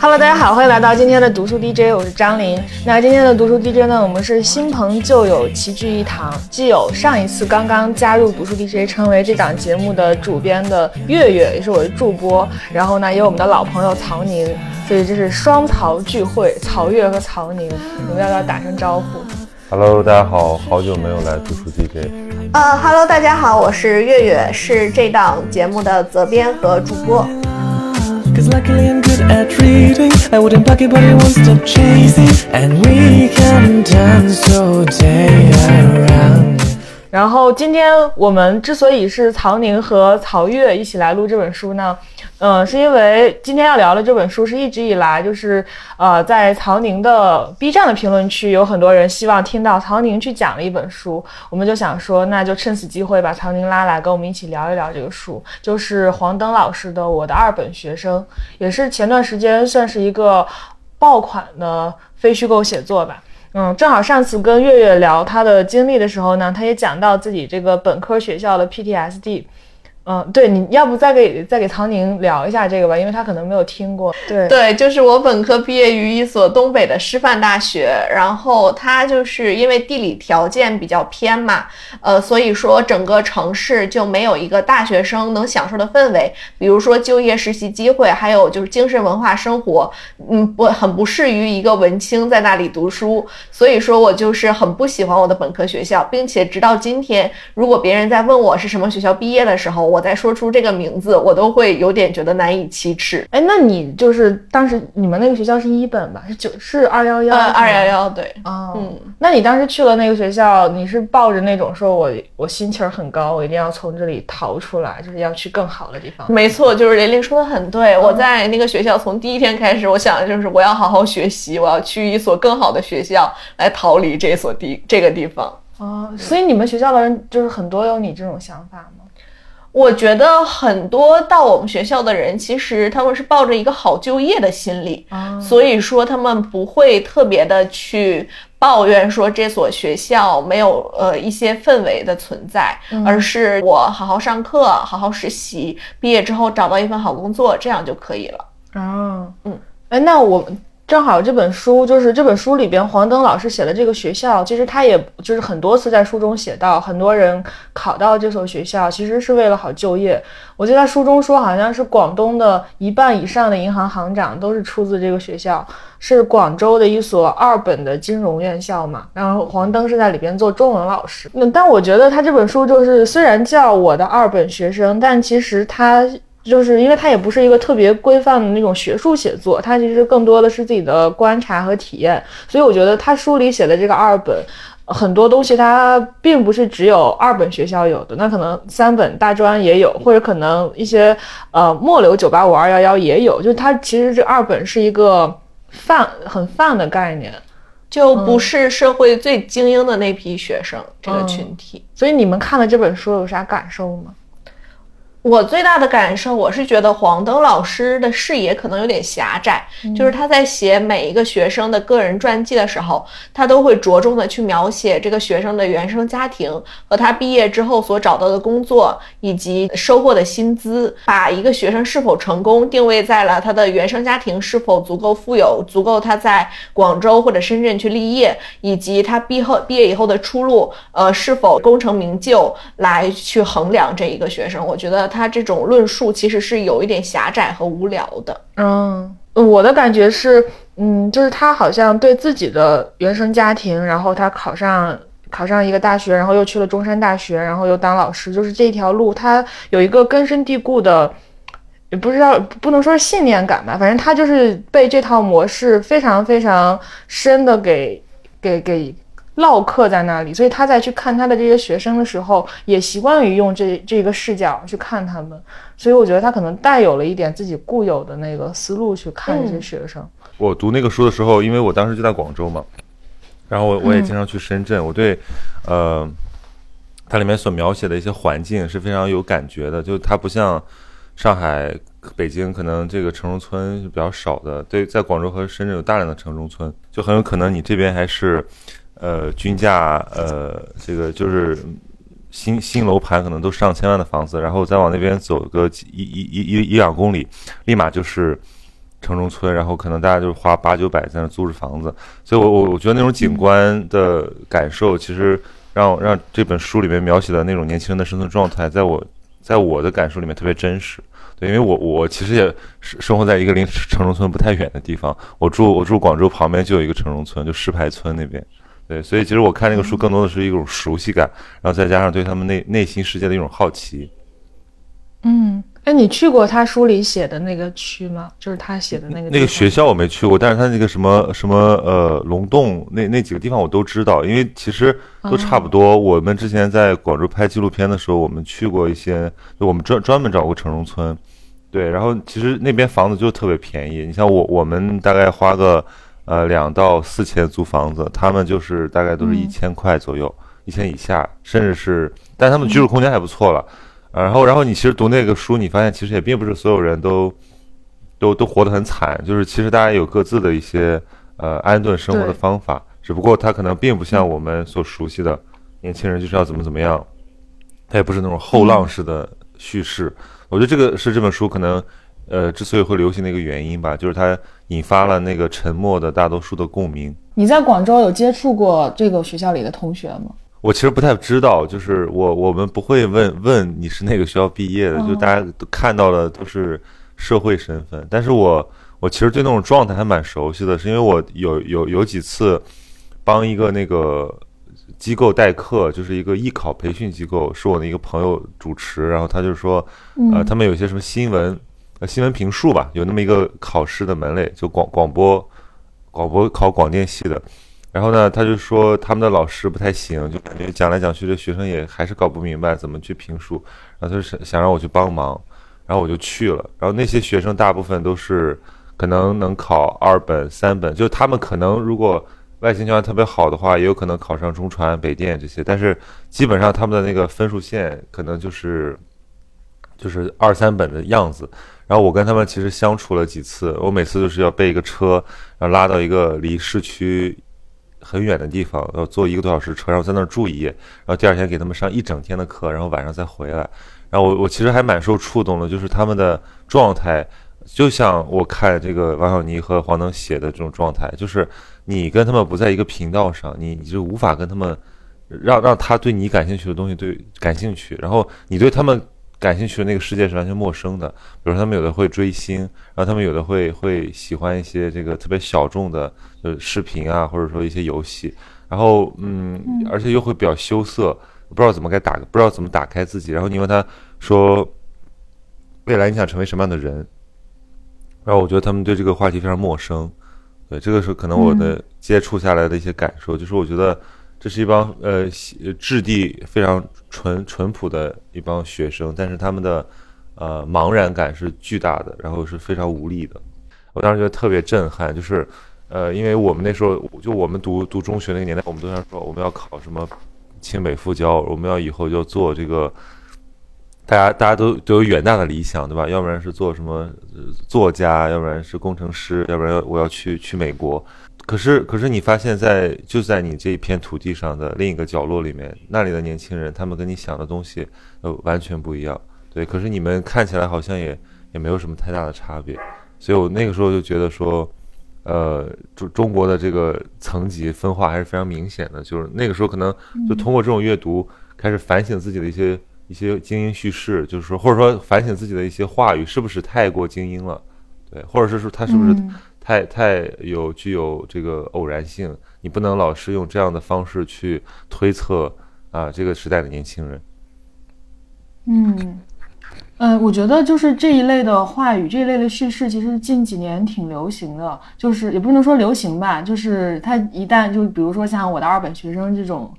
Hello，大家好，欢迎来到今天的读书 DJ，我是张琳。那今天的读书 DJ 呢，我们是新朋旧友齐聚一堂，既有上一次刚刚加入读书 DJ，成为这档节目的主编的月月，也是我的助播，然后呢，也有我们的老朋友曹宁，所以这是双曹聚会，曹月和曹宁，你们要不要打声招呼？？Hello，大家好，好久没有来读书 DJ。呃，Hello，大家好，我是月月，是这档节目的责编和主播。Cause luckily I'm good at reading I wouldn't bucket but it won't stop chasing And we can dance all day around 然后今天我们之所以是曹宁和曹月一起来录这本书呢，嗯，是因为今天要聊的这本书是一直以来就是呃在曹宁的 B 站的评论区有很多人希望听到曹宁去讲的一本书，我们就想说那就趁此机会把曹宁拉来跟我们一起聊一聊这个书，就是黄登老师的《我的二本学生》，也是前段时间算是一个爆款的非虚构写作吧。嗯，正好上次跟月月聊他的经历的时候呢，他也讲到自己这个本科学校的 PTSD。嗯，对，你要不再给再给唐宁聊一下这个吧，因为他可能没有听过。对对，就是我本科毕业于一所东北的师范大学，然后它就是因为地理条件比较偏嘛，呃，所以说整个城市就没有一个大学生能享受的氛围，比如说就业实习机会，还有就是精神文化生活，嗯，不很不适于一个文青在那里读书，所以说我就是很不喜欢我的本科学校，并且直到今天，如果别人在问我是什么学校毕业的时候，我再说出这个名字，我都会有点觉得难以启齿。哎，那你就是当时你们那个学校是一本吧？是九是二幺幺？二幺幺对。哦，嗯，那你当时去了那个学校，你是抱着那种说我我心气儿很高，我一定要从这里逃出来，就是要去更好的地方。没错，就是玲玲说的很对。我在那个学校从第一天开始，我想的就是我要好好学习，我要去一所更好的学校来逃离这所地这个地方。哦，所以你们学校的人就是很多有你这种想法吗？我觉得很多到我们学校的人，其实他们是抱着一个好就业的心理，所以说他们不会特别的去抱怨说这所学校没有呃一些氛围的存在，而是我好好上课，好好实习，毕业之后找到一份好工作，这样就可以了。啊，嗯，哎，那我。正好这本书就是这本书里边黄登老师写的这个学校，其实他也就是很多次在书中写到，很多人考到这所学校其实是为了好就业。我记得他书中说，好像是广东的一半以上的银行行长都是出自这个学校，是广州的一所二本的金融院校嘛。然后黄登是在里边做中文老师。那但我觉得他这本书就是虽然叫我的二本学生，但其实他。就是因为它也不是一个特别规范的那种学术写作，它其实更多的是自己的观察和体验，所以我觉得他书里写的这个二本，很多东西它并不是只有二本学校有的，那可能三本大专也有，或者可能一些呃末流九八五二幺幺也有，就它其实这二本是一个泛很泛的概念，就不是社会最精英的那批学生这个群体，所以你们看了这本书有啥感受吗？我最大的感受，我是觉得黄登老师的视野可能有点狭窄，就是他在写每一个学生的个人传记的时候，他都会着重的去描写这个学生的原生家庭和他毕业之后所找到的工作以及收获的薪资，把一个学生是否成功定位在了他的原生家庭是否足够富有，足够他在广州或者深圳去立业，以及他毕后毕业以后的出路，呃，是否功成名就来去衡量这一个学生。我觉得。他这种论述其实是有一点狭窄和无聊的。嗯，我的感觉是，嗯，就是他好像对自己的原生家庭，然后他考上考上一个大学，然后又去了中山大学，然后又当老师，就是这条路，他有一个根深蒂固的，也不知道不能说是信念感吧，反正他就是被这套模式非常非常深的给给给。烙刻在那里，所以他在去看他的这些学生的时候，也习惯于用这这个视角去看他们。所以我觉得他可能带有了一点自己固有的那个思路去看这些学生。我读那个书的时候，因为我当时就在广州嘛，然后我我也经常去深圳，我对，呃，它里面所描写的一些环境是非常有感觉的。就它不像上海、北京，可能这个城中村是比较少的。对，在广州和深圳有大量的城中村，就很有可能你这边还是。呃均价呃这个就是新新楼盘可能都上千万的房子，然后再往那边走个一一一一一两公里，立马就是城中村，然后可能大家就花八九百在那租着房子，所以我我我觉得那种景观的感受，其实让让这本书里面描写的那种年轻人的生存状态，在我在我的感受里面特别真实。对，因为我我其实也生生活在一个离城中村不太远的地方，我住我住广州旁边就有一个城中村，就石牌村那边。对，所以其实我看那个书更多的是一种熟悉感，然后再加上对他们内内心世界的一种好奇。嗯，哎，你去过他书里写的那个区吗？就是他写的那个那个学校我没去过，但是他那个什么什么呃龙洞那那几个地方我都知道，因为其实都差不多。我们之前在广州拍纪录片的时候，我们去过一些，就我们专专门找过城中村。对，然后其实那边房子就特别便宜，你像我我们大概花个呃两到四千租房子，他们就是大概都是一千块左右，一千以下，甚至是，但他们居住空间还不错了。然后，然后你其实读那个书，你发现其实也并不是所有人都，都都活得很惨，就是其实大家有各自的一些呃安顿生活的方法，只不过他可能并不像我们所熟悉的年轻人就是要怎么怎么样，他也不是那种后浪式的叙事。我觉得这个是这本书可能呃之所以会流行的一个原因吧，就是它引发了那个沉默的大多数的共鸣。你在广州有接触过这个学校里的同学吗？我其实不太知道，就是我我们不会问问你是哪个学校毕业的，就大家都看到的都是社会身份。但是我我其实对那种状态还蛮熟悉的，是因为我有有有几次帮一个那个机构代课，就是一个艺考培训机构，是我的一个朋友主持，然后他就说，呃，他们有些什么新闻新闻评述吧，有那么一个考试的门类，就广广播广播考广电系的。然后呢，他就说他们的老师不太行，就感觉讲来讲去，这学生也还是搞不明白怎么去评述。然后他就想想让我去帮忙，然后我就去了。然后那些学生大部分都是可能能考二本、三本，就他们可能如果外形条件特别好的话，也有可能考上中传、北电这些。但是基本上他们的那个分数线可能就是就是二三本的样子。然后我跟他们其实相处了几次，我每次就是要备一个车，然后拉到一个离市区。很远的地方，要坐一个多小时车，然后在那儿住一夜，然后第二天给他们上一整天的课，然后晚上再回来。然后我我其实还蛮受触动的，就是他们的状态，就像我看这个王小妮和黄能写的这种状态，就是你跟他们不在一个频道上，你你就无法跟他们让让他对你感兴趣的东西对感兴趣，然后你对他们。感兴趣的那个世界是完全陌生的，比如他们有的会追星，然后他们有的会会喜欢一些这个特别小众的呃视频啊，或者说一些游戏，然后嗯，而且又会比较羞涩，不知道怎么该打，不知道怎么打开自己。然后你问他说，未来你想成为什么样的人？然后我觉得他们对这个话题非常陌生，对，这个是可能我的接触下来的一些感受，就是我觉得。这是一帮呃质地非常淳淳朴的一帮学生，但是他们的呃茫然感是巨大的，然后是非常无力的。我当时觉得特别震撼，就是呃，因为我们那时候就我们读读中学那个年代，我们都想说我们要考什么清北复交，我们要以后就做这个，大家大家都都有远大的理想，对吧？要不然是做什么作家，要不然是工程师，要不然我要去去美国。可是，可是你发现，在就在你这一片土地上的另一个角落里面，那里的年轻人，他们跟你想的东西呃完全不一样。对，可是你们看起来好像也也没有什么太大的差别。所以我那个时候就觉得说，呃，中中国的这个层级分化还是非常明显的。就是那个时候可能就通过这种阅读，开始反省自己的一些一些精英叙事，就是说，或者说反省自己的一些话语是不是太过精英了，对，或者是说他是不是。太太有具有这个偶然性，你不能老是用这样的方式去推测啊这个时代的年轻人。嗯，呃，我觉得就是这一类的话语，这一类的叙事，其实近几年挺流行的，就是也不能说流行吧，就是它一旦就比如说像我的二本学生这种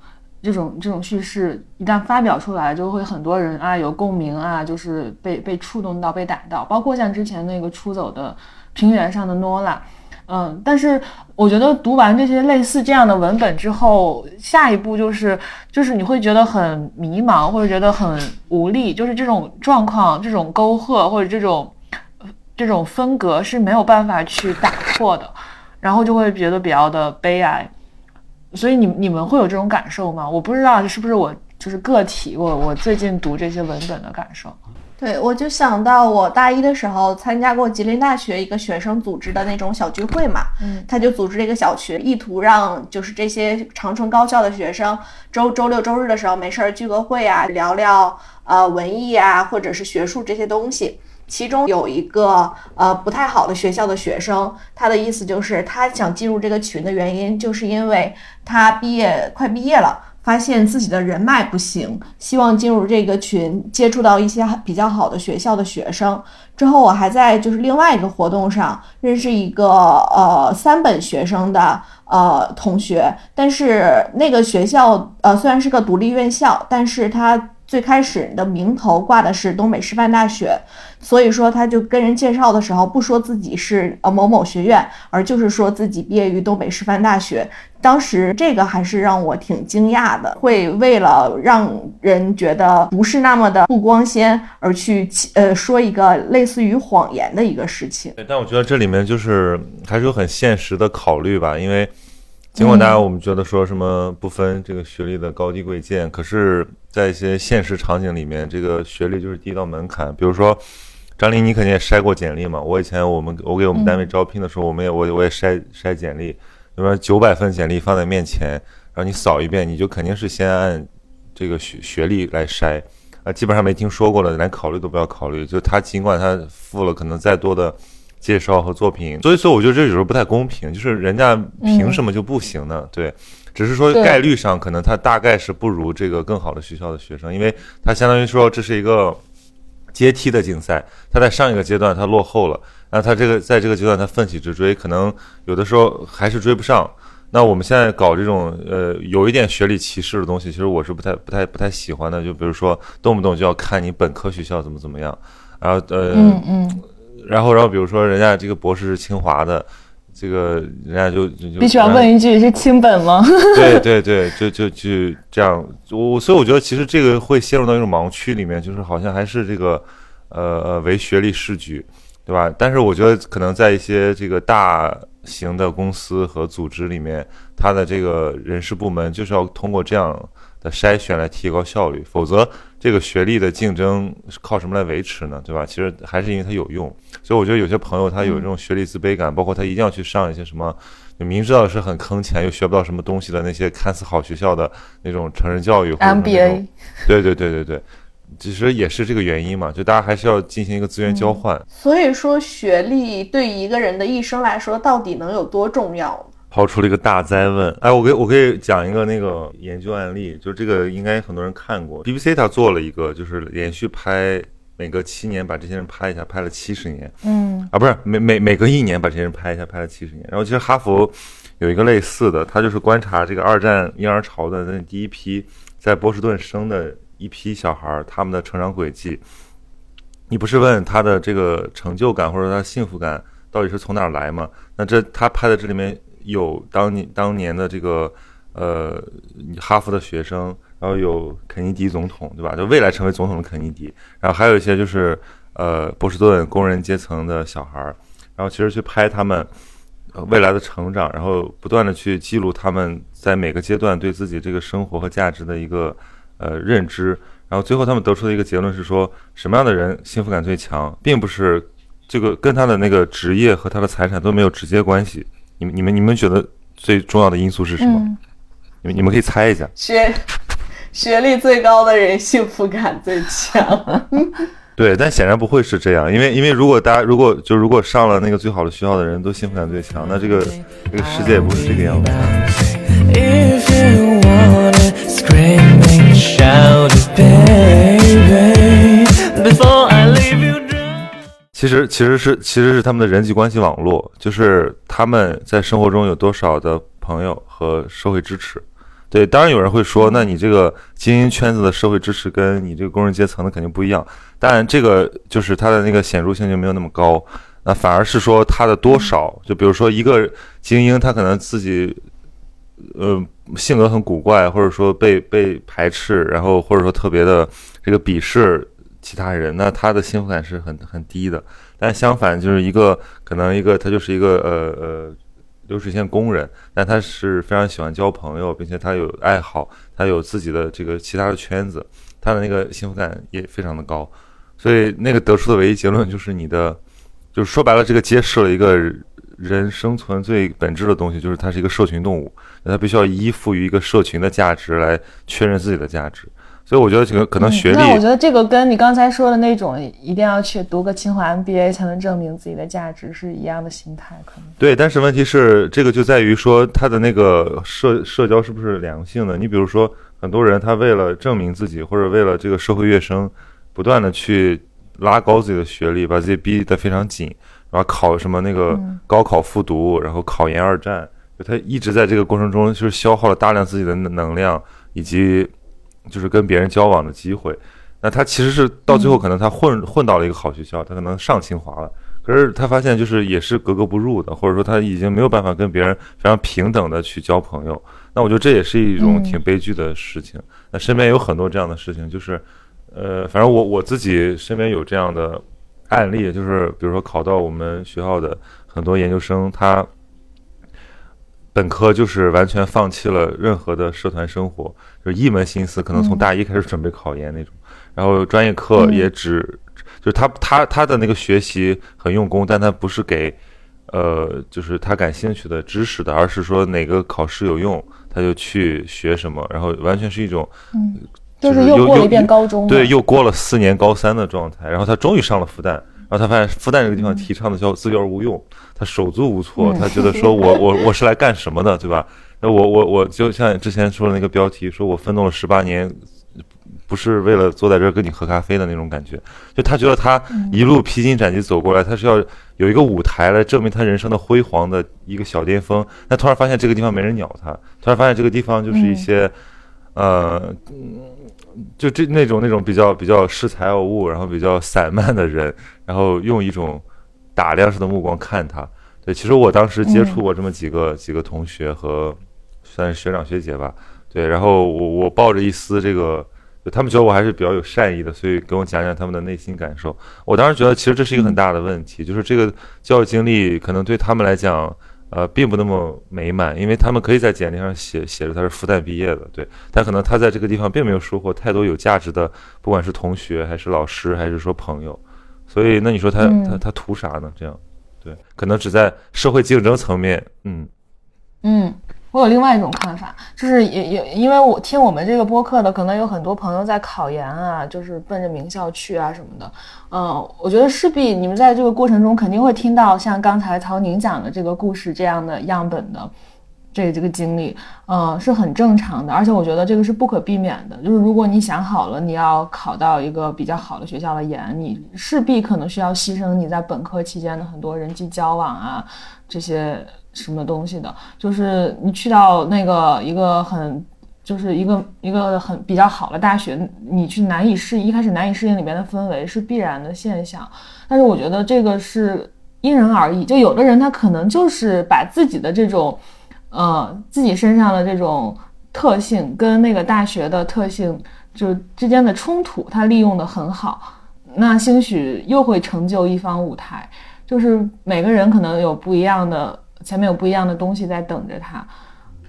这种这种叙事一旦发表出来，就会很多人啊有共鸣啊，就是被被触动到被打到，包括像之前那个出走的。平原上的诺拉，嗯，但是我觉得读完这些类似这样的文本之后，下一步就是就是你会觉得很迷茫，或者觉得很无力，就是这种状况、这种沟壑或者这种这种分隔是没有办法去打破的，然后就会觉得比较的悲哀。所以你你们会有这种感受吗？我不知道是不是我就是个体，我我最近读这些文本的感受。对，我就想到我大一的时候参加过吉林大学一个学生组织的那种小聚会嘛，嗯，他就组织了一个小群，意图让就是这些长春高校的学生周周六周日的时候没事儿聚个会啊，聊聊呃文艺啊或者是学术这些东西。其中有一个呃不太好的学校的学生，他的意思就是他想进入这个群的原因，就是因为他毕业快毕业了。发现自己的人脉不行，希望进入这个群，接触到一些比较好的学校的学生。之后，我还在就是另外一个活动上认识一个呃三本学生的呃同学，但是那个学校呃虽然是个独立院校，但是他最开始的名头挂的是东北师范大学。所以说，他就跟人介绍的时候，不说自己是呃某某学院，而就是说自己毕业于东北师范大学。当时这个还是让我挺惊讶的，会为了让人觉得不是那么的不光鲜，而去呃说一个类似于谎言的一个事情。但我觉得这里面就是还是有很现实的考虑吧，因为尽管大家我们觉得说什么不分这个学历的高低贵贱，可是在一些现实场景里面，这个学历就是第一道门槛，比如说。张琳，你肯定也筛过简历嘛？我以前我们我给我们单位招聘的时候，我们也我我也筛筛简历，那么？九百份简历放在面前，然后你扫一遍，你就肯定是先按这个学学历来筛啊，基本上没听说过的连考虑都不要考虑。就他尽管他付了可能再多的介绍和作品，所以说我觉得这有时候不太公平，就是人家凭什么就不行呢？对，只是说概率上可能他大概是不如这个更好的学校的学生，因为他相当于说这是一个。阶梯的竞赛，他在上一个阶段他落后了，那他这个在这个阶段他奋起直追，可能有的时候还是追不上。那我们现在搞这种呃有一点学历歧视的东西，其实我是不太不太不太喜欢的。就比如说动不动就要看你本科学校怎么怎么样，然后呃嗯嗯，然后然后比如说人家这个博士是清华的。这个人家就就必须要问一句是清本吗？对对对，就就就这样，我所以我觉得其实这个会陷入到一种盲区里面，就是好像还是这个呃呃唯学历是举，对吧？但是我觉得可能在一些这个大型的公司和组织里面，它的这个人事部门就是要通过这样的筛选来提高效率，否则。这个学历的竞争是靠什么来维持呢？对吧？其实还是因为它有用，所以我觉得有些朋友他有这种学历自卑感，包括他一定要去上一些什么，明知道是很坑钱又学不到什么东西的那些看似好学校的那种成人教育 MBA。对对对对对，其实也是这个原因嘛，就大家还是要进行一个资源交换。所以说，学历对一个人的一生来说，到底能有多重要？抛出了一个大灾问，哎，我给我可以讲一个那个研究案例，就这个应该很多人看过，BBC 他做了一个，就是连续拍每隔七年把这些人拍一下，拍了七十年，嗯，啊不是每每每隔一年把这些人拍一下，拍了七十年。然后其实哈佛有一个类似的，他就是观察这个二战婴儿潮的那第一批在波士顿生的一批小孩，他们的成长轨迹。你不是问他的这个成就感或者他幸福感到底是从哪儿来吗？那这他拍的这里面。有当年当年的这个呃哈佛的学生，然后有肯尼迪总统，对吧？就未来成为总统的肯尼迪，然后还有一些就是呃波士顿工人阶层的小孩儿，然后其实去拍他们未来的成长，然后不断的去记录他们在每个阶段对自己这个生活和价值的一个呃认知，然后最后他们得出的一个结论是说，什么样的人幸福感最强，并不是这个跟他的那个职业和他的财产都没有直接关系。你们你们你们觉得最重要的因素是什么？你们你们可以猜一下。学学历最高的人幸福感最强。对，但显然不会是这样，因为因为如果大家如果就如果上了那个最好的学校的人都幸福感最强，那这个这个世界也不是这个样子。其实其实是其实是他们的人际关系网络，就是他们在生活中有多少的朋友和社会支持。对，当然有人会说，那你这个精英圈子的社会支持跟你这个工人阶层的肯定不一样。当然这个就是它的那个显著性就没有那么高。那反而是说它的多少，就比如说一个精英，他可能自己呃性格很古怪，或者说被被排斥，然后或者说特别的这个鄙视。其他人，那他的幸福感是很很低的。但相反，就是一个可能一个他就是一个呃呃流水线工人，但他是非常喜欢交朋友，并且他有爱好，他有自己的这个其他的圈子，他的那个幸福感也非常的高。所以那个得出的唯一结论就是你的，就是说白了，这个揭示了一个人生存最本质的东西，就是它是一个社群动物，那它必须要依附于一个社群的价值来确认自己的价值。所以我觉得这个可能学历，那我觉得这个跟你刚才说的那种一定要去读个清华 MBA 才能证明自己的价值是一样的心态，可能对。但是问题是，这个就在于说他的那个社社交是不是良性的？你比如说，很多人他为了证明自己，或者为了这个社会跃升，不断的去拉高自己的学历，把自己逼得非常紧，然后考什么那个高考复读，然后考研二战，就他一直在这个过程中就是消耗了大量自己的能量以及。就是跟别人交往的机会，那他其实是到最后可能他混混到了一个好学校，他可能上清华了，可是他发现就是也是格格不入的，或者说他已经没有办法跟别人非常平等的去交朋友。那我觉得这也是一种挺悲剧的事情。那身边有很多这样的事情，就是呃，反正我我自己身边有这样的案例，就是比如说考到我们学校的很多研究生，他。本科就是完全放弃了任何的社团生活，就一门心思，可能从大一开始准备考研那种。然后专业课也只，就是他他他的那个学习很用功，但他不是给，呃，就是他感兴趣的知识的，而是说哪个考试有用，他就去学什么。然后完全是一种，嗯，就是又过了一遍高中，对，又过了四年高三的状态。然后他终于上了复旦。然后他发现复旦这个地方提倡的叫自教无用，他手足无措，他觉得说我我我是来干什么的，对吧？那我我我就像之前说的那个标题，说我奋斗了十八年，不是为了坐在这儿跟你喝咖啡的那种感觉。就他觉得他一路披荆斩棘走过来，他是要有一个舞台来证明他人生的辉煌的一个小巅峰。但突然发现这个地方没人鸟他，突然发现这个地方就是一些，呃。就这那种那种比较比较恃才傲物，然后比较散漫的人，然后用一种打量式的目光看他。对，其实我当时接触过这么几个几个同学和算是学长学姐吧。对，然后我我抱着一丝这个，他们觉得我还是比较有善意的，所以跟我讲讲他们的内心感受。我当时觉得其实这是一个很大的问题，就是这个教育经历可能对他们来讲。呃，并不那么美满，因为他们可以在简历上写写着他是复旦毕业的，对，但可能他在这个地方并没有收获太多有价值的，不管是同学还是老师还是说朋友，所以那你说他他他图啥呢？这样，对，可能只在社会竞争层面，嗯。嗯。我有另外一种看法，就是也也因为我听我们这个播客的，可能有很多朋友在考研啊，就是奔着名校去啊什么的。嗯，我觉得势必你们在这个过程中肯定会听到像刚才曹宁讲的这个故事这样的样本的这这个经历，嗯，是很正常的。而且我觉得这个是不可避免的，就是如果你想好了你要考到一个比较好的学校的研，你势必可能需要牺牲你在本科期间的很多人际交往啊这些。什么东西的，就是你去到那个一个很，就是一个一个很比较好的大学，你去难以适应，一开始难以适应里面的氛围是必然的现象。但是我觉得这个是因人而异，就有的人他可能就是把自己的这种，呃，自己身上的这种特性跟那个大学的特性就之间的冲突，他利用的很好，那兴许又会成就一方舞台。就是每个人可能有不一样的。前面有不一样的东西在等着他，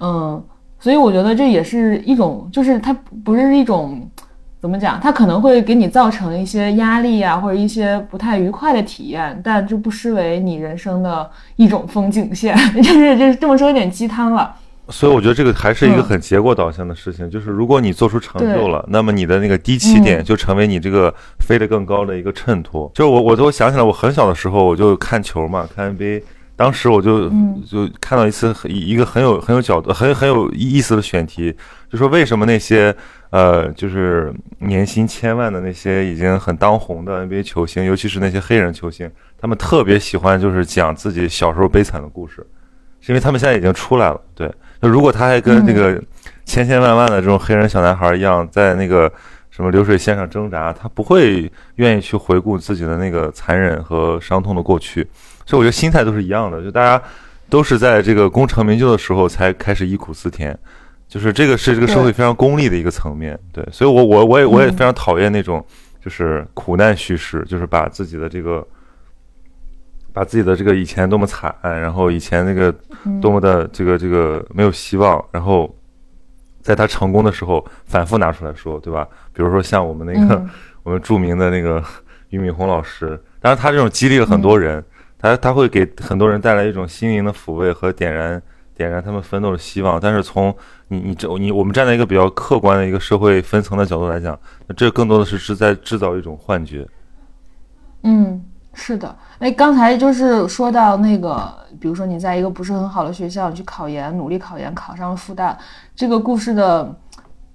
嗯，所以我觉得这也是一种，就是它不是一种怎么讲，它可能会给你造成一些压力啊，或者一些不太愉快的体验，但就不失为你人生的一种风景线，就是就是这么说有点鸡汤了。所以我觉得这个还是一个很结果导向的事情，就是如果你做出成就了，那么你的那个低起点就成为你这个飞得更高的一个衬托。就是我我都想起来，我很小的时候我就看球嘛，看 NBA。当时我就就看到一次一个很有很有角度很很有意思的选题，就说为什么那些呃就是年薪千万的那些已经很当红的 NBA 球星，尤其是那些黑人球星，他们特别喜欢就是讲自己小时候悲惨的故事，是因为他们现在已经出来了。对，那如果他还跟那个千千万万的这种黑人小男孩一样，在那个什么流水线上挣扎，他不会愿意去回顾自己的那个残忍和伤痛的过去。所以我觉得心态都是一样的，就大家都是在这个功成名就的时候才开始忆苦思甜，就是这个是这个社会非常功利的一个层面。对，所以我我我也我也非常讨厌那种就是苦难叙事，就是把自己的这个把自己的这个以前多么惨，然后以前那个多么的这个这个没有希望，然后在他成功的时候反复拿出来说，对吧？比如说像我们那个我们著名的那个 俞敏洪老师，当然他这种激励了很多人，他他会给很多人带来一种心灵的抚慰和点燃点燃他们奋斗的希望。但是从你你这你我们站在一个比较客观的一个社会分层的角度来讲，那这更多的是是在制造一种幻觉。嗯，是的。哎，刚才就是说到那个，比如说你在一个不是很好的学校去考研，努力考研，考上了复旦，这个故事的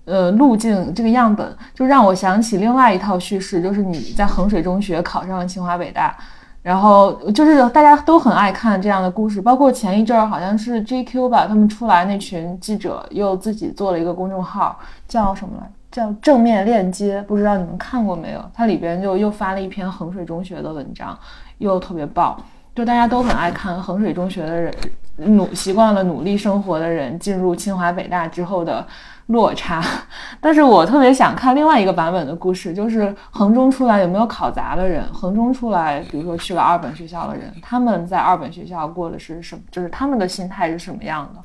呃路径，这个样本，就让我想起另外一套叙事，就是你在衡水中学考上了清华北大，然后就是大家都很爱看这样的故事，包括前一阵儿好像是 JQ 吧，他们出来那群记者又自己做了一个公众号，叫什么来？叫正面链接，不知道你们看过没有？它里边就又发了一篇衡水中学的文章，又特别爆，就大家都很爱看衡水中学的人努习惯了努力生活的人进入清华北大之后的落差。但是我特别想看另外一个版本的故事，就是衡中出来有没有考砸的人？衡中出来，比如说去了二本学校的人，他们在二本学校过的是什么？就是他们的心态是什么样的？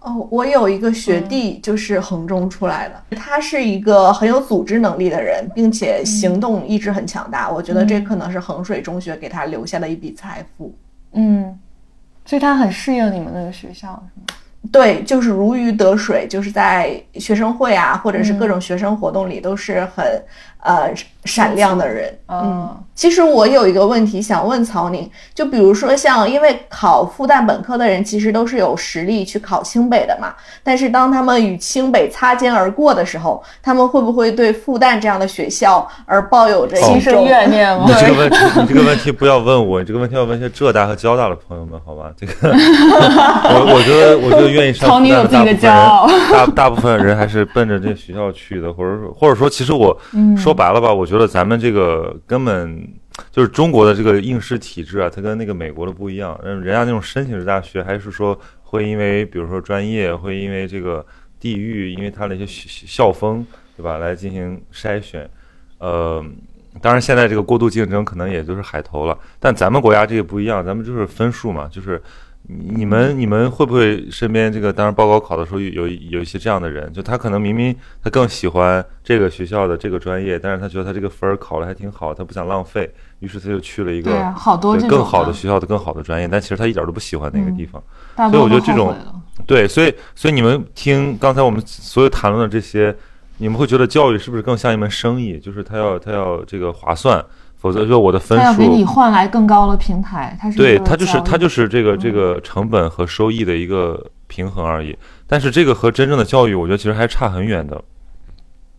哦，我有一个学弟，就是衡中出来的，他是一个很有组织能力的人，并且行动意志很强大。我觉得这可能是衡水中学给他留下的一笔财富。嗯，所以他很适应你们那个学校，是吗？对，就是如鱼得水，就是在学生会啊，或者是各种学生活动里，都是很呃闪亮的人。嗯，其实我有一个问题想问曹宁，就比如说像，因为考复旦本科的人其实都是有实力去考清北的嘛，但是当他们与清北擦肩而过的时候，他们会不会对复旦这样的学校而抱有着心生怨念吗？你这个问题，你这个问题不要问我，你这个问题要问一些浙大和交大的朋友们，好吧？这个，我我觉得，我觉得愿意上复旦的大部分人，大大部分人还是奔着这学校去的，或者说，或者说，其实我说说白了吧，我觉得咱们这个根本就是中国的这个应试体制啊，它跟那个美国的不一样。人人家那种申请制大学，还是说会因为比如说专业，会因为这个地域，因为它的一些校风，对吧，来进行筛选。呃，当然现在这个过度竞争可能也就是海投了，但咱们国家这个不一样，咱们就是分数嘛，就是。你们你们会不会身边这个当时报高考的时候有有一些这样的人，就他可能明明他更喜欢这个学校的这个专业，但是他觉得他这个分儿考的还挺好，他不想浪费，于是他就去了一个好多更好的学校的更好的专业，但其实他一点都不喜欢那个地方。所以我觉得这种对，所以所以你们听刚才我们所有谈论的这些，你们会觉得教育是不是更像一门生意？就是他要他要这个划算。否则说我的分数，要给你换来更高的平台，它是对它就是它就是这个这个成本和收益的一个平衡而已。但是这个和真正的教育，我觉得其实还差很远的。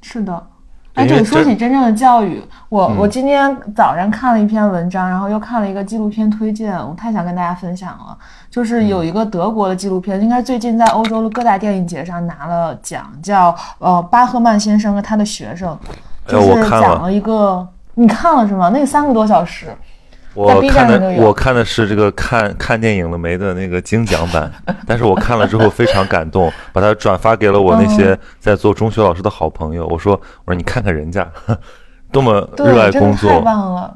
是的，哎，对，说起真正的教育，我我今天早上看了一篇文章，然后又看了一个纪录片推荐，我太想跟大家分享了。就是有一个德国的纪录片，应该最近在欧洲的各大电影节上拿了奖，叫呃巴赫曼先生和他的学生，就是讲了一个。你看了是吗？那个三个多小时，我看的我看的是这个看看电影了没的那个精讲版，但是我看了之后非常感动，把它转发给了我那些在做中学老师的好朋友。我说我说你看看人家 多么热爱工作，太棒了。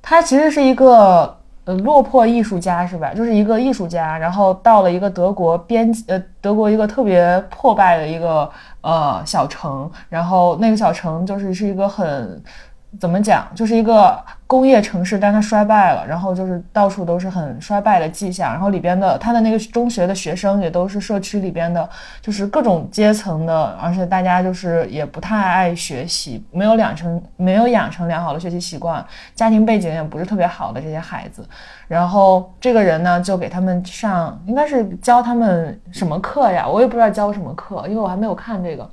他其实是一个呃落魄艺术家是吧？就是一个艺术家，然后到了一个德国边呃德国一个特别破败的一个呃小城，然后那个小城就是是一个很。怎么讲？就是一个工业城市，但它衰败了，然后就是到处都是很衰败的迹象。然后里边的他的那个中学的学生也都是社区里边的，就是各种阶层的，而且大家就是也不太爱学习，没有养成没有养成良好的学习习惯，家庭背景也不是特别好的这些孩子。然后这个人呢，就给他们上，应该是教他们什么课呀？我也不知道教什么课，因为我还没有看这个。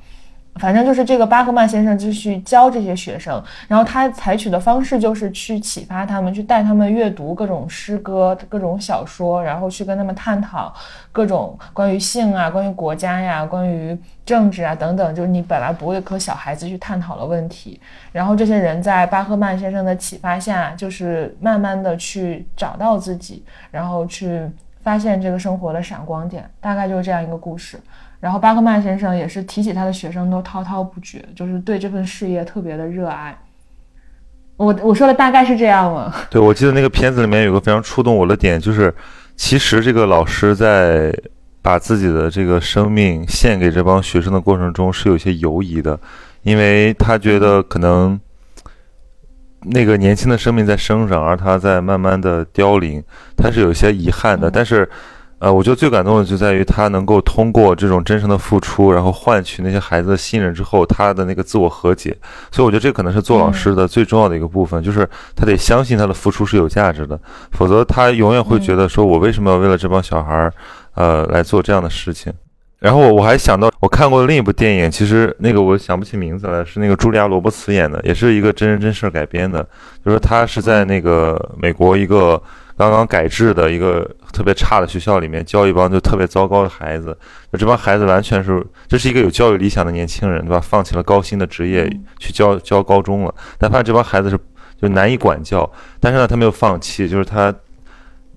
反正就是这个巴赫曼先生就去教这些学生，然后他采取的方式就是去启发他们，去带他们阅读各种诗歌、各种小说，然后去跟他们探讨各种关于性啊、关于国家呀、关于政治啊等等，就是你本来不会和小孩子去探讨的问题。然后这些人在巴赫曼先生的启发下，就是慢慢的去找到自己，然后去发现这个生活的闪光点，大概就是这样一个故事。然后巴克曼先生也是提起他的学生都滔滔不绝，就是对这份事业特别的热爱。我我说的大概是这样吗？对，我记得那个片子里面有个非常触动我的点，就是其实这个老师在把自己的这个生命献给这帮学生的过程中是有些犹疑的，因为他觉得可能那个年轻的生命在生长，而他在慢慢的凋零，他是有些遗憾的，但是。呃，我觉得最感动的就在于他能够通过这种真诚的付出，然后换取那些孩子的信任之后，他的那个自我和解。所以我觉得这可能是做老师的最重要的一个部分，就是他得相信他的付出是有价值的，否则他永远会觉得说，我为什么要为了这帮小孩儿，呃，来做这样的事情？然后我我还想到我看过另一部电影，其实那个我想不起名字了，是那个茱莉亚·罗伯茨演的，也是一个真人真事改编的，就是他是在那个美国一个。刚刚改制的一个特别差的学校里面教一帮就特别糟糕的孩子，就这帮孩子完全是这是一个有教育理想的年轻人，对吧？放弃了高薪的职业去教教高中了，但发现这帮孩子是就难以管教，但是呢，他没有放弃，就是他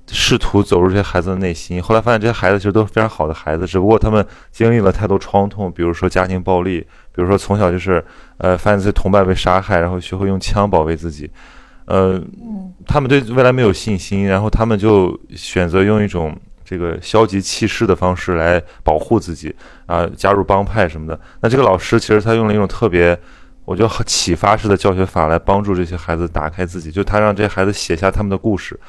试图走入这些孩子的内心。后来发现这些孩子其实都是非常好的孩子，只不过他们经历了太多创痛，比如说家庭暴力，比如说从小就是呃发现自己同伴被杀害，然后学会用枪保卫自己。呃，他们对未来没有信心，然后他们就选择用一种这个消极弃市的方式来保护自己啊，加入帮派什么的。那这个老师其实他用了一种特别，我觉得启发式的教学法来帮助这些孩子打开自己，就他让这些孩子写下他们的故事，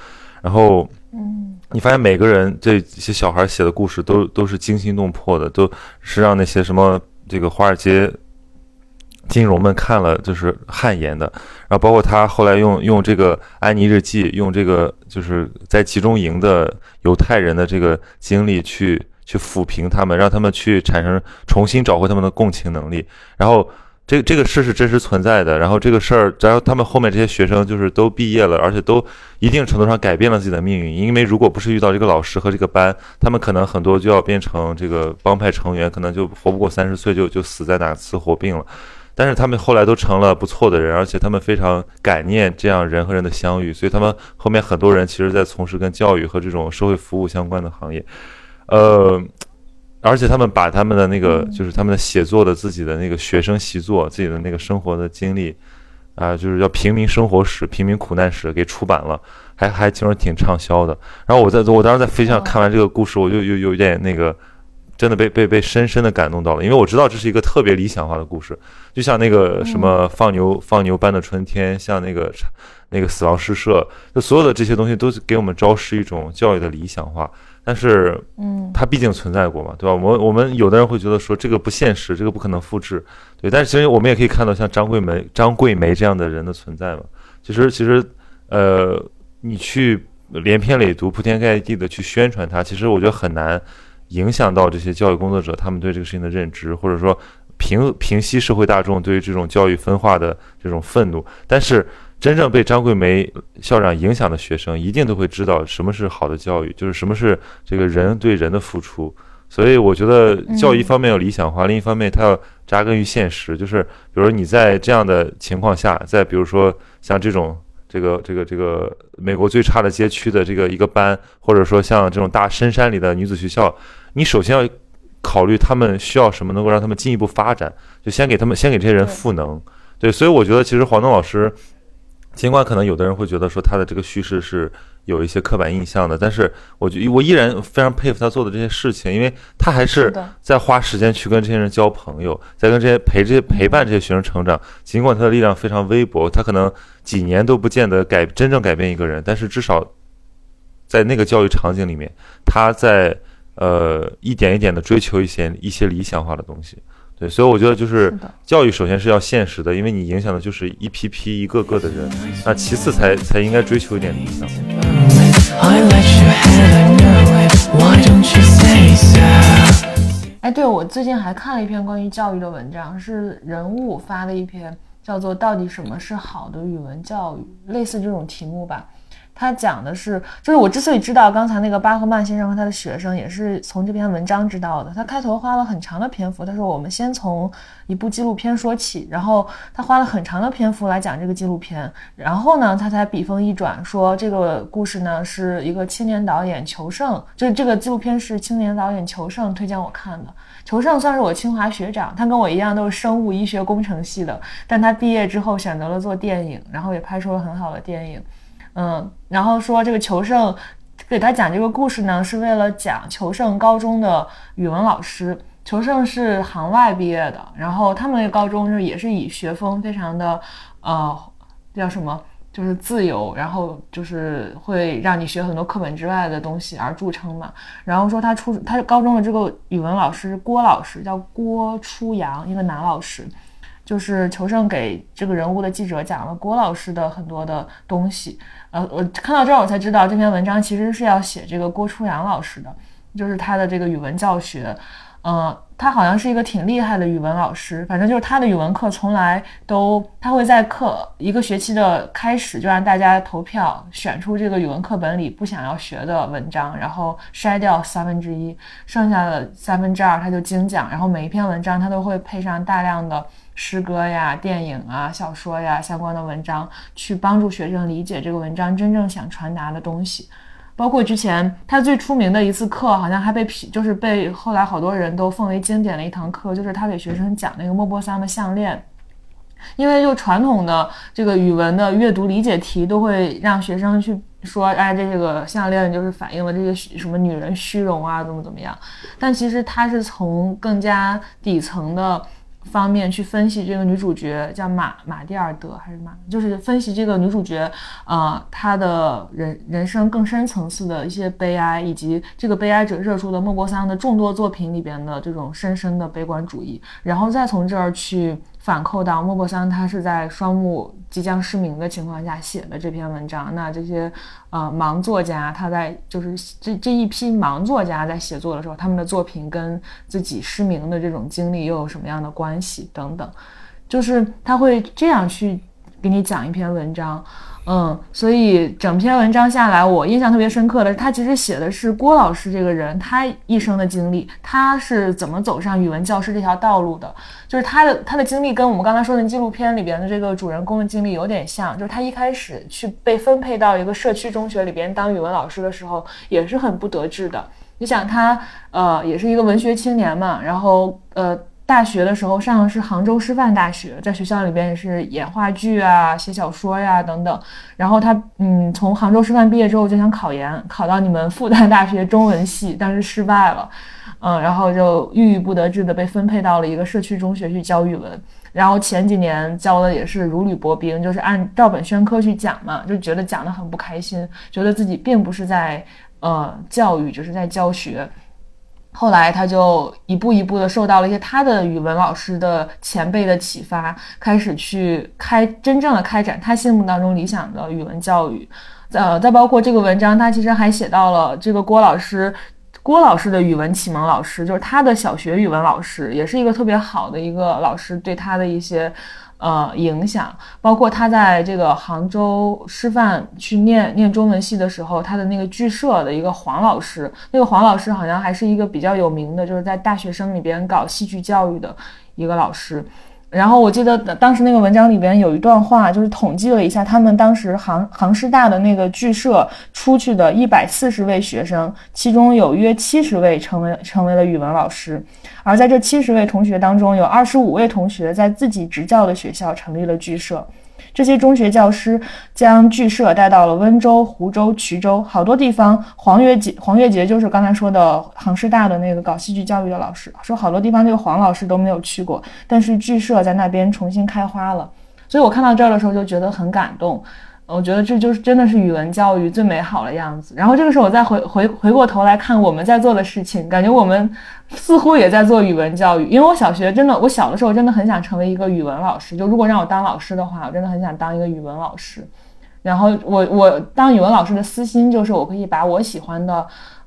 然后，嗯，你发现每个人这些小孩写的故事都都是惊心动魄的，都是让那些什么这个华尔街。金融们看了就是汗颜的，然后包括他后来用用这个安妮日记，用这个就是在集中营的犹太人的这个经历去去抚平他们，让他们去产生重新找回他们的共情能力。然后这这个事是真实存在的，然后这个事儿，然后他们后面这些学生就是都毕业了，而且都一定程度上改变了自己的命运。因为如果不是遇到这个老师和这个班，他们可能很多就要变成这个帮派成员，可能就活不过三十岁就就死在哪次火并了。但是他们后来都成了不错的人，而且他们非常感念这样人和人的相遇，所以他们后面很多人其实在从事跟教育和这种社会服务相关的行业，呃，而且他们把他们的那个就是他们的写作的自己的那个学生习作，自己的那个生活的经历，啊，就是叫平民生活史、平民苦难史给出版了，还还其实挺畅销的。然后我在我当时在飞机上看完这个故事，我就有有点那个。真的被被被深深的感动到了，因为我知道这是一个特别理想化的故事，就像那个什么放牛放牛班的春天，像那个那个死亡诗社，就所有的这些东西都是给我们昭示一种教育的理想化。但是，嗯，它毕竟存在过嘛，对吧？我们我们有的人会觉得说这个不现实，这个不可能复制，对。但是其实我们也可以看到像张桂梅张桂梅这样的人的存在嘛。其实其实，呃，你去连篇累牍、铺天盖地的去宣传它，其实我觉得很难。影响到这些教育工作者，他们对这个事情的认知，或者说平平息社会大众对于这种教育分化的这种愤怒。但是，真正被张桂梅校长影响的学生，一定都会知道什么是好的教育，就是什么是这个人对人的付出。所以，我觉得教育一方面要理想化，另一方面它要扎根于现实。就是，比如说你在这样的情况下，在比如说像这种。这个这个这个美国最差的街区的这个一个班，或者说像这种大深山里的女子学校，你首先要考虑他们需要什么，能够让他们进一步发展，就先给他们先给这些人赋能。对，所以我觉得其实黄东老师，尽管可能有的人会觉得说他的这个叙事是。有一些刻板印象的，但是我觉我依然非常佩服他做的这些事情，因为他还是在花时间去跟这些人交朋友，在跟这些陪这些陪伴这些学生成长。尽管他的力量非常微薄，他可能几年都不见得改真正改变一个人，但是至少在那个教育场景里面，他在呃一点一点的追求一些一些理想化的东西。对，所以我觉得就是教育首先是要现实的，因为你影响的就是一批批一个个的人，那其次才才应该追求一点理想。哎，对，我最近还看了一篇关于教育的文章，是人物发的一篇，叫做《到底什么是好的语文教育》，类似这种题目吧。他讲的是，就是我之所以知道刚才那个巴赫曼先生和他的学生，也是从这篇文章知道的。他开头花了很长的篇幅，他说我们先从一部纪录片说起，然后他花了很长的篇幅来讲这个纪录片，然后呢，他才笔锋一转，说这个故事呢是一个青年导演求胜，就是这个纪录片是青年导演求胜推荐我看的。求胜算是我清华学长，他跟我一样都是生物医学工程系的，但他毕业之后选择了做电影，然后也拍出了很好的电影。嗯，然后说这个求胜给他讲这个故事呢，是为了讲求胜高中的语文老师。求胜是行外毕业的，然后他们那个高中就也是以学风非常的，呃，叫什么，就是自由，然后就是会让你学很多课本之外的东西而著称嘛。然后说他初他高中的这个语文老师郭老师叫郭初阳，一个男老师。就是求胜给这个人物的记者讲了郭老师的很多的东西，呃，我看到这儿我才知道这篇文章其实是要写这个郭初阳老师的，就是他的这个语文教学，嗯，他好像是一个挺厉害的语文老师，反正就是他的语文课从来都他会在课一个学期的开始就让大家投票选出这个语文课本里不想要学的文章，然后筛掉三分之一，剩下的三分之二他就精讲，然后每一篇文章他都会配上大量的。诗歌呀、电影啊、小说呀相关的文章，去帮助学生理解这个文章真正想传达的东西。包括之前他最出名的一次课，好像还被批，就是被后来好多人都奉为经典的一堂课，就是他给学生讲那个莫泊桑的项链。因为就传统的这个语文的阅读理解题，都会让学生去说，哎，这个项链就是反映了这个什么女人虚荣啊，怎么怎么样。但其实他是从更加底层的。方面去分析这个女主角叫马马蒂尔德还是马，就是分析这个女主角，呃，她的人人生更深层次的一些悲哀，以及这个悲哀折射出的莫泊桑的众多作品里边的这种深深的悲观主义，然后再从这儿去。反扣到莫泊桑，他是在双目即将失明的情况下写的这篇文章。那这些呃盲作家，他在就是这这一批盲作家在写作的时候，他们的作品跟自己失明的这种经历又有什么样的关系等等，就是他会这样去给你讲一篇文章。嗯，所以整篇文章下来，我印象特别深刻的，他其实写的是郭老师这个人，他一生的经历，他是怎么走上语文教师这条道路的，就是他的他的经历跟我们刚才说的纪录片里边的这个主人公的经历有点像，就是他一开始去被分配到一个社区中学里边当语文老师的时候，也是很不得志的。你想他，呃，也是一个文学青年嘛，然后呃。大学的时候上的是杭州师范大学，在学校里边也是演话剧啊、写小说呀等等。然后他嗯，从杭州师范毕业之后就想考研，考到你们复旦大学中文系，但是失败了。嗯，然后就郁郁不得志的被分配到了一个社区中学去教语文。然后前几年教的也是如履薄冰，就是按照本宣科去讲嘛，就觉得讲的很不开心，觉得自己并不是在呃教育，就是在教学。后来他就一步一步的受到了一些他的语文老师的前辈的启发，开始去开真正的开展他心目当中理想的语文教育。呃，再包括这个文章，他其实还写到了这个郭老师，郭老师的语文启蒙老师，就是他的小学语文老师，也是一个特别好的一个老师，对他的一些。呃，影响包括他在这个杭州师范去念念中文系的时候，他的那个剧社的一个黄老师，那个黄老师好像还是一个比较有名的，就是在大学生里边搞戏剧教育的一个老师。然后我记得当时那个文章里边有一段话，就是统计了一下他们当时杭杭师大的那个剧社出去的一百四十位学生，其中有约七十位成为成为了语文老师，而在这七十位同学当中，有二十五位同学在自己执教的学校成立了剧社。这些中学教师将剧社带到了温州、湖州、衢州好多地方。黄月杰，黄月杰就是刚才说的杭师大的那个搞戏剧教育的老师，说好多地方这个黄老师都没有去过，但是剧社在那边重新开花了。所以我看到这儿的时候就觉得很感动。我觉得这就是真的是语文教育最美好的样子。然后这个时候我再回回回过头来看我们在做的事情，感觉我们似乎也在做语文教育。因为我小学真的，我小的时候真的很想成为一个语文老师。就如果让我当老师的话，我真的很想当一个语文老师。然后我我当语文老师的私心就是我可以把我喜欢的。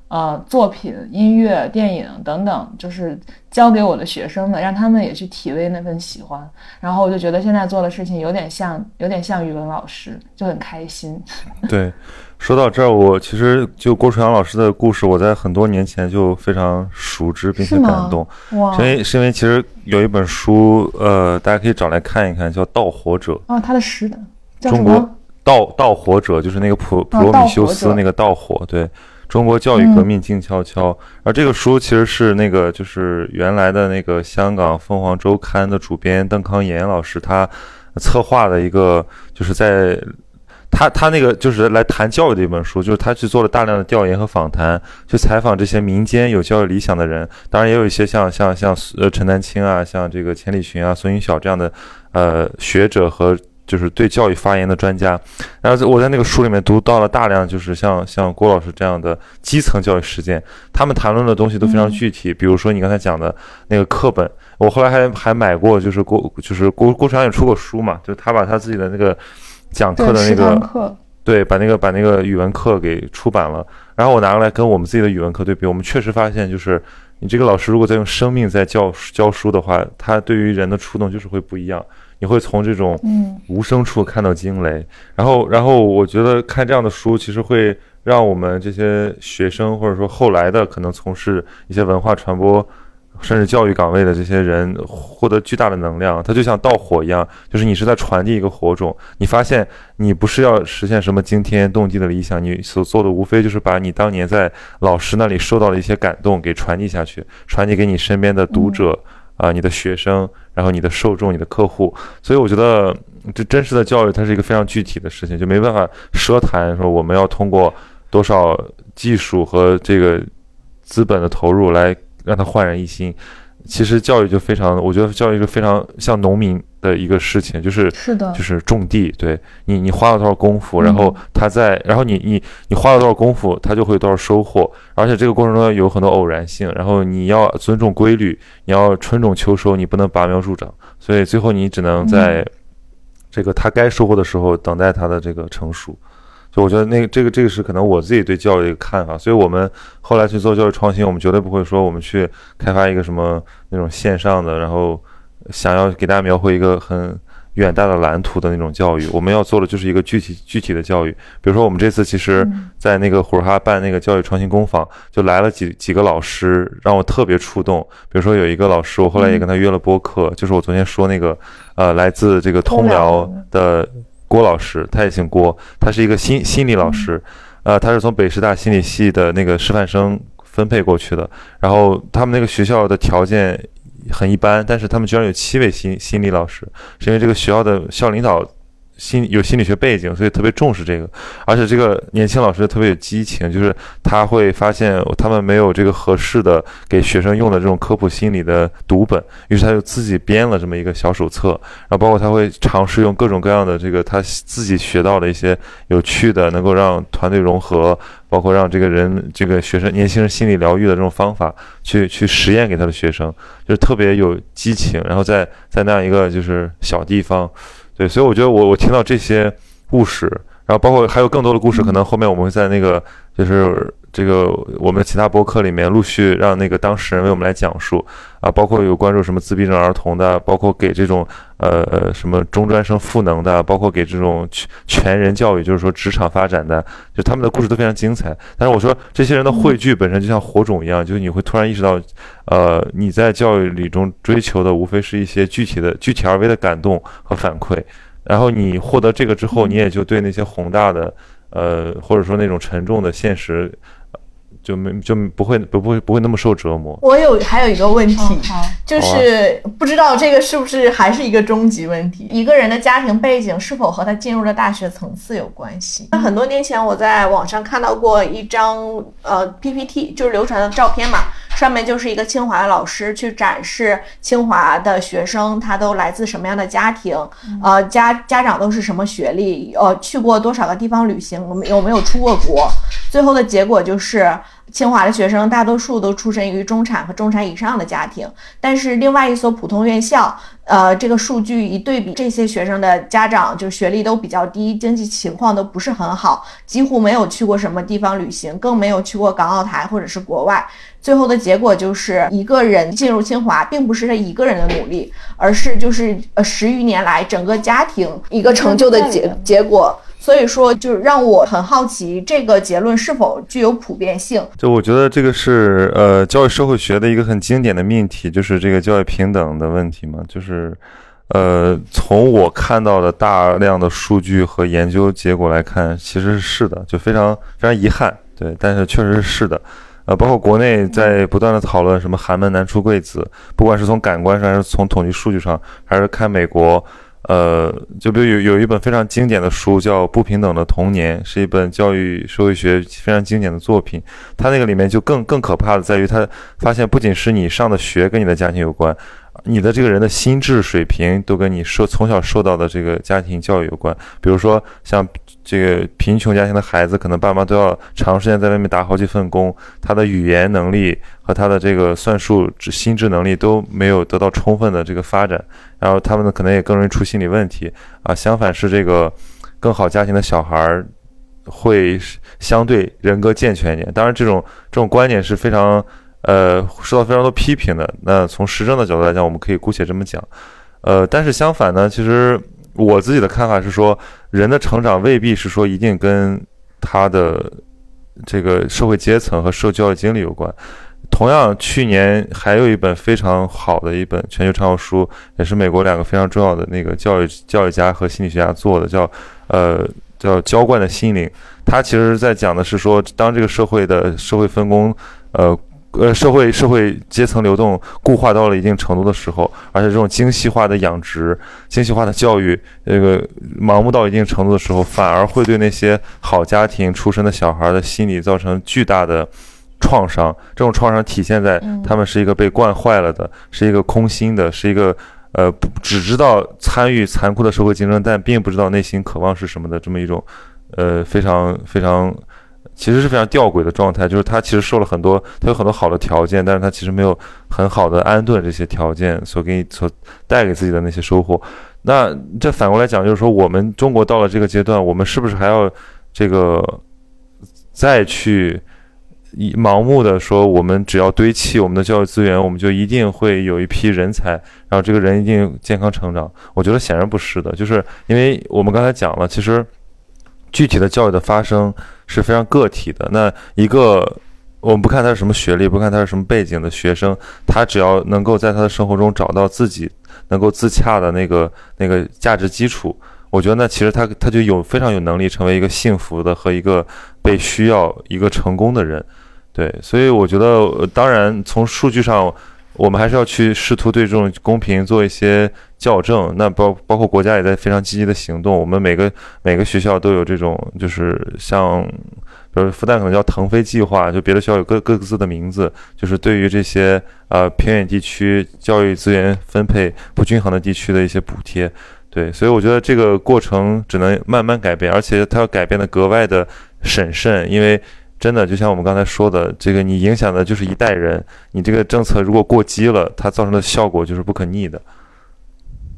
呃作品、音乐、电影等等，就是教给我的学生们，让他们也去体味那份喜欢。然后我就觉得现在做的事情有点像，有点像语文老师，就很开心。对，说到这儿，我其实就郭楚阳老师的故事，我在很多年前就非常熟知并且感动。哇是因为是因为其实有一本书，呃，大家可以找来看一看，叫《盗火者》。哦，他的诗中国么？盗盗火者就是那个普普罗米修斯那个盗火，对，中国教育革命静悄悄。而这个书其实是那个就是原来的那个香港凤凰周刊的主编邓康炎老师他策划的一个，就是在。他他那个就是来谈教育的一本书，就是他去做了大量的调研和访谈，去采访这些民间有教育理想的人，当然也有一些像像像呃陈丹青啊，像这个钱理群啊、孙云晓这样的呃学者和就是对教育发言的专家。然后在我在那个书里面读到了大量就是像像郭老师这样的基层教育实践，他们谈论的东西都非常具体，比如说你刚才讲的那个课本，我后来还还买过，就是郭就是郭郭长也出过书嘛，就是他把他自己的那个讲课的那个堂课。对，把那个把那个语文课给出版了，然后我拿过来跟我们自己的语文课对比，我们确实发现，就是你这个老师如果在用生命在教教书的话，他对于人的触动就是会不一样，你会从这种嗯无声处看到惊雷，然后然后我觉得看这样的书，其实会让我们这些学生或者说后来的可能从事一些文化传播。甚至教育岗位的这些人获得巨大的能量，它就像盗火一样，就是你是在传递一个火种。你发现你不是要实现什么惊天动地的理想，你所做的无非就是把你当年在老师那里受到的一些感动给传递下去，传递给你身边的读者啊、你的学生，然后你的受众、你的客户。所以我觉得这真实的教育它是一个非常具体的事情，就没办法奢谈说我们要通过多少技术和这个资本的投入来让它焕然一新。其实教育就非常，我觉得教育是非常像农民的一个事情，就是是的。就，是种地，对你你花了多少功夫，嗯然后他在，然后你你你花了多少功夫，他就会有多少收获，而且这个过程中有很多偶然性，然后你要尊重规律，你要春种秋收，你不能拔苗助长，所以最后你只能在这个他该收获的时候等待他的这个成熟。就我觉得那个这个这个是可能我自己对教育的一个看法，所以我们后来去做教育创新，我们绝对不会说我们去开发一个什么那种线上的，然后想要给大家描绘一个很远大的蓝图的那种教育。我们要做的就是一个具体具体的教育。比如说我们这次其实嗯在那个虎哈办那个教育创新工坊，就来了几几个老师，让我特别触动。比如说有一个老师，我后来也跟他约了播客，就是我昨天说那个呃来自这个通辽的郭老师，他也姓郭，他是一个心心理老师，呃，他是从北师大心理系的那个师范生分配过去的，然后他们那个学校的条件很一般，但是他们居然有七位心心理老师，是因为这个学校的校领导心有心理学背景，所以特别重视这个，而且这个年轻老师特别有激情，就是他会发现他们没有这个合适的给学生用的这种科普心理的读本，于是他就自己编了这么一个小手册，然后包括他会尝试用各种各样的这个他自己学到的一些有趣的，能够让团队融合，包括让这个人这个学生年轻人心理疗愈的这种方法去去实验给他的学生，就是特别有激情，然后在在那样一个就是小地方，对，所以我觉得我我听到这些故事，然后包括还有更多的故事，可能后面我们会在那个就是这个我们其他博客里面陆续让那个当事人为我们来讲述啊，包括有关注什么自闭症儿童的，包括给这种呃呃什么中专生赋能的，包括给这种全全人教育，就是说职场发展的，就他们的故事都非常精彩。但是我说这些人的汇聚本身就像火种一样，就是你会突然意识到，呃，你在教育里中追求的无非是一些具体的、具体而微的感动和反馈。然后你获得这个之后，你也就对那些宏大的，呃，或者说那种沉重的现实，就没就不会不不会不会那么受折磨。我有还有一个问题，嗯，就是不知道这个是不是还是一个终极问题？一个人的家庭背景是否和他进入的大学层次有关系？那很多年前我在网上看到过一张呃 PPT，就是流传的照片嘛，上面就是一个清华的老师去展示清华的学生他都来自什么样的家庭，呃家家长都是什么学历，呃去过多少个地方旅行，有没有没有出过国？最后的结果就是清华的学生大多数都出身于中产和中产以上的家庭，但是另外一所普通院校，呃，这个数据一对比，这些学生的家长就学历都比较低，经济情况都不是很好，几乎没有去过什么地方旅行，更没有去过港澳台或者是国外。最后的结果就是一个人进入清华，并不是他一个人的努力，而是就是呃十余年来整个家庭一个成就的结结果。所以说，就让我很好奇，这个结论是否具有普遍性？就我觉得这个是呃教育社会学的一个很经典的命题，就是这个教育平等的问题嘛。就是呃从我看到的大量的数据和研究结果来看，其实是的，就非常非常遗憾，对，但是确实是的。呃，包括国内在不断的讨论什么寒门难出贵子，不管是从感官上，还是从统计数据上，还是看美国。呃，就比如有有一本非常经典的书叫《不平等的童年》，是一本教育社会学非常经典的作品。它那个里面就更更可怕的在于，它发现不仅是你上的学跟你的家庭有关，你的这个人的心智水平都跟你受从小受到的这个家庭教育有关。比如说像。这个贫穷家庭的孩子，可能爸妈都要长时间在外面打好几份工，他的语言能力和他的这个算术、心智能力都没有得到充分的这个发展，然后他们呢，可能也更容易出心理问题啊。相反是这个更好家庭的小孩儿，会相对人格健全一点。当然，这种这种观点是非常呃受到非常多批评的。那从实证的角度来讲，我们可以姑且这么讲。呃，但是相反呢，其实。我自己的看法是说，人的成长未必是说一定跟他的这个社会阶层和受教育经历有关。同样，去年还有一本非常好的一本全球畅销书，也是美国两个非常重要的那个教育教育家和心理学家做的，叫呃叫《浇灌的心灵》。他其实在讲的是说，当这个社会的社会分工呃。呃，社会社会阶层流动固化到了一定程度的时候，而且这种精细化的养殖、精细化的教育，这个盲目到一定程度的时候，反而会对那些好家庭出身的小孩的心理造成巨大的创伤。这种创伤体现在他们是一个被惯坏了的，是一个空心的，是一个呃，只知道参与残酷的社会竞争，但并不知道内心渴望是什么的这么一种，呃，非常非常。其实是非常吊诡的状态，就是他其实受了很多，他有很多好的条件，但是他其实没有很好的安顿这些条件所给你所带给自己的那些收获。那这反过来讲，就是说我们中国到了这个阶段，我们是不是还要这个再去盲目的说，我们只要堆砌我们的教育资源，我们就一定会有一批人才，然后这个人一定健康成长？我觉得显然不是的，就是因为我们刚才讲了，其实具体的教育的发生。是非常个体的。那一个，我们不看他是什么学历，不看他是什么背景的学生，他只要能够在他的生活中找到自己能够自洽的那个那个价值基础，我觉得那其实他他就有非常有能力成为一个幸福的和一个被需要一个成功的人。对，所以我觉得，当然从数据上。我们还是要去试图对这种公平做一些校正。那包包括国家也在非常积极的行动。我们每个每个学校都有这种，就是像，比如复旦可能叫腾飞计划，就别的学校有各各自的名字，就是对于这些呃偏远地区教育资源分配不均衡的地区的一些补贴。对，所以我觉得这个过程只能慢慢改变，而且它要改变的格外的审慎，因为。真的，就像我们刚才说的，这个你影响的就是一代人。你这个政策如果过激了，它造成的效果就是不可逆的。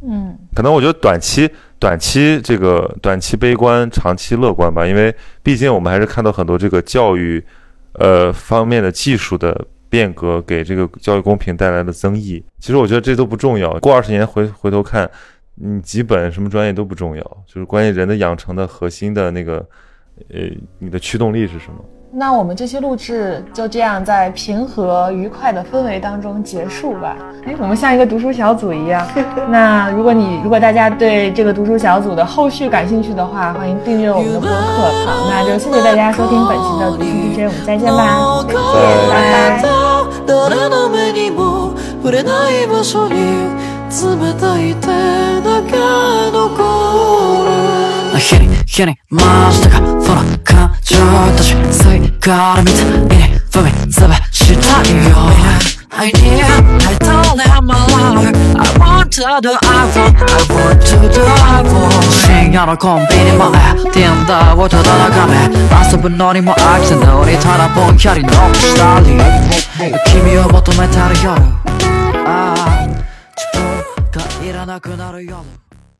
嗯，可能我觉得短期、短期这个短期悲观，长期乐观吧。因为毕竟我们还是看到很多这个教育，呃方面的技术的变革，给这个教育公平带来的增益。其实我觉得这都不重要。过二十年回回头看，你几本什么专业都不重要，就是关于人的养成的核心的那个，呃，你的驱动力是什么？那我们这期录制就这样在平和愉快的氛围当中结束吧。哎，我们像一个读书小组一样。那如果你如果大家对这个读书小组的后续感兴趣的话，欢迎订阅我们的播客。好，那就谢谢大家收听本期的读书 DJ，我们再见吧，拜拜。日に日に回したかその感情たち吸いから見て意に踏み潰したいよ I need, I told him my life I want to do I want, I want to do I want 深夜のコンビニ前 Tinder をただ眺め遊ぶのにも飽きたのにただぼんやりノックしたり君を求めてる夜ああ自分がいらなくなる夜